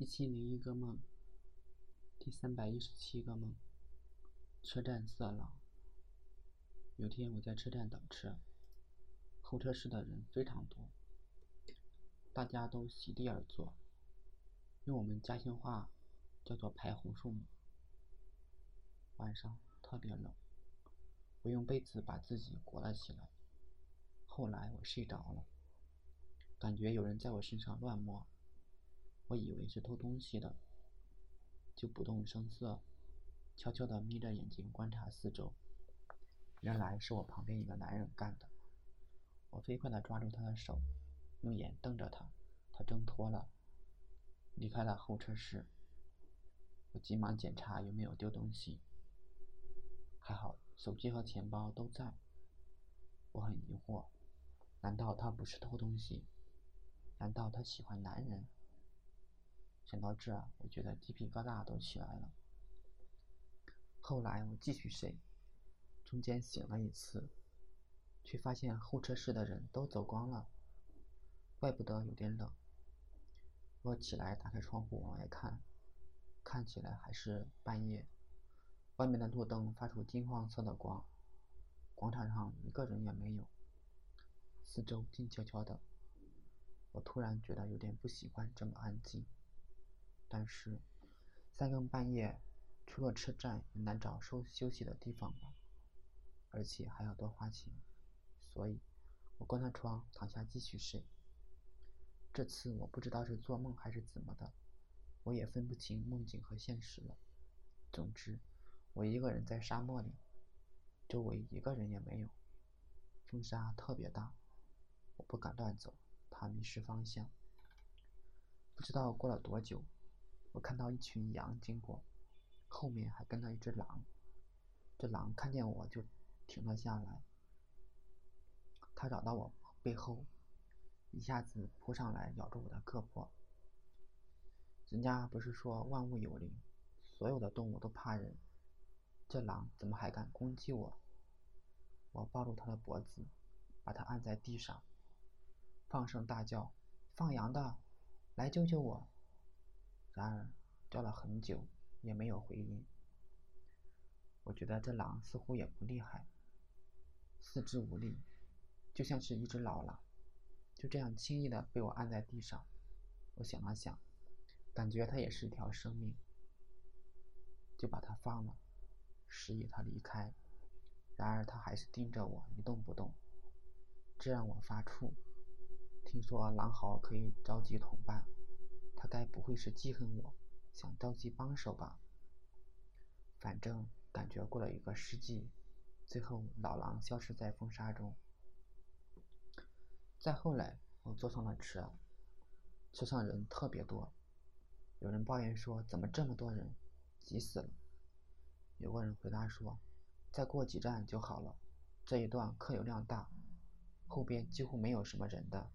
一千零一个梦，第三百一十七个梦。车站色狼。有天我在车站等车，候车室的人非常多，大家都席地而坐，用我们家乡话叫做排红树木。晚上特别冷，我用被子把自己裹了起来。后来我睡着了，感觉有人在我身上乱摸。我以为是偷东西的，就不动声色，悄悄地眯着眼睛观察四周。原来是我旁边一个男人干的。我飞快地抓住他的手，用眼瞪着他，他挣脱了，离开了候车室。我急忙检查有没有丢东西，还好手机和钱包都在。我很疑惑，难道他不是偷东西？难道他喜欢男人？想到这，我觉得鸡皮疙瘩都起来了。后来我继续睡，中间醒了一次，却发现候车室的人都走光了，怪不得有点冷。我起来打开窗户往外看，看起来还是半夜，外面的路灯发出金黄色的光，广场上一个人也没有，四周静悄悄的。我突然觉得有点不喜欢这么安静。但是，三更半夜，除了车站也难找休休息的地方吧，而且还要多花钱，所以，我关了窗，躺下继续睡。这次我不知道是做梦还是怎么的，我也分不清梦境和现实了。总之，我一个人在沙漠里，周围一个人也没有，风沙特别大，我不敢乱走，怕迷失方向。不知道过了多久。我看到一群羊经过，后面还跟了一只狼。这狼看见我就停了下来，它绕到我背后，一下子扑上来咬住我的胳膊。人家不是说万物有灵，所有的动物都怕人，这狼怎么还敢攻击我？我抱住它的脖子，把它按在地上，放声大叫：“放羊的，来救救我！”然而叫了很久也没有回音。我觉得这狼似乎也不厉害，四肢无力，就像是一只老狼，就这样轻易的被我按在地上。我想了想，感觉它也是一条生命，就把它放了，示意它离开。然而它还是盯着我一动不动，这让我发怵。听说狼嚎可以召集同伴。他该不会是记恨我，想召集帮手吧？反正感觉过了一个世纪，最后老狼消失在风沙中。再后来，我坐上了车，车上人特别多，有人抱怨说：“怎么这么多人，挤死了。”有个人回答说：“再过几站就好了，这一段客流量大，后边几乎没有什么人的。”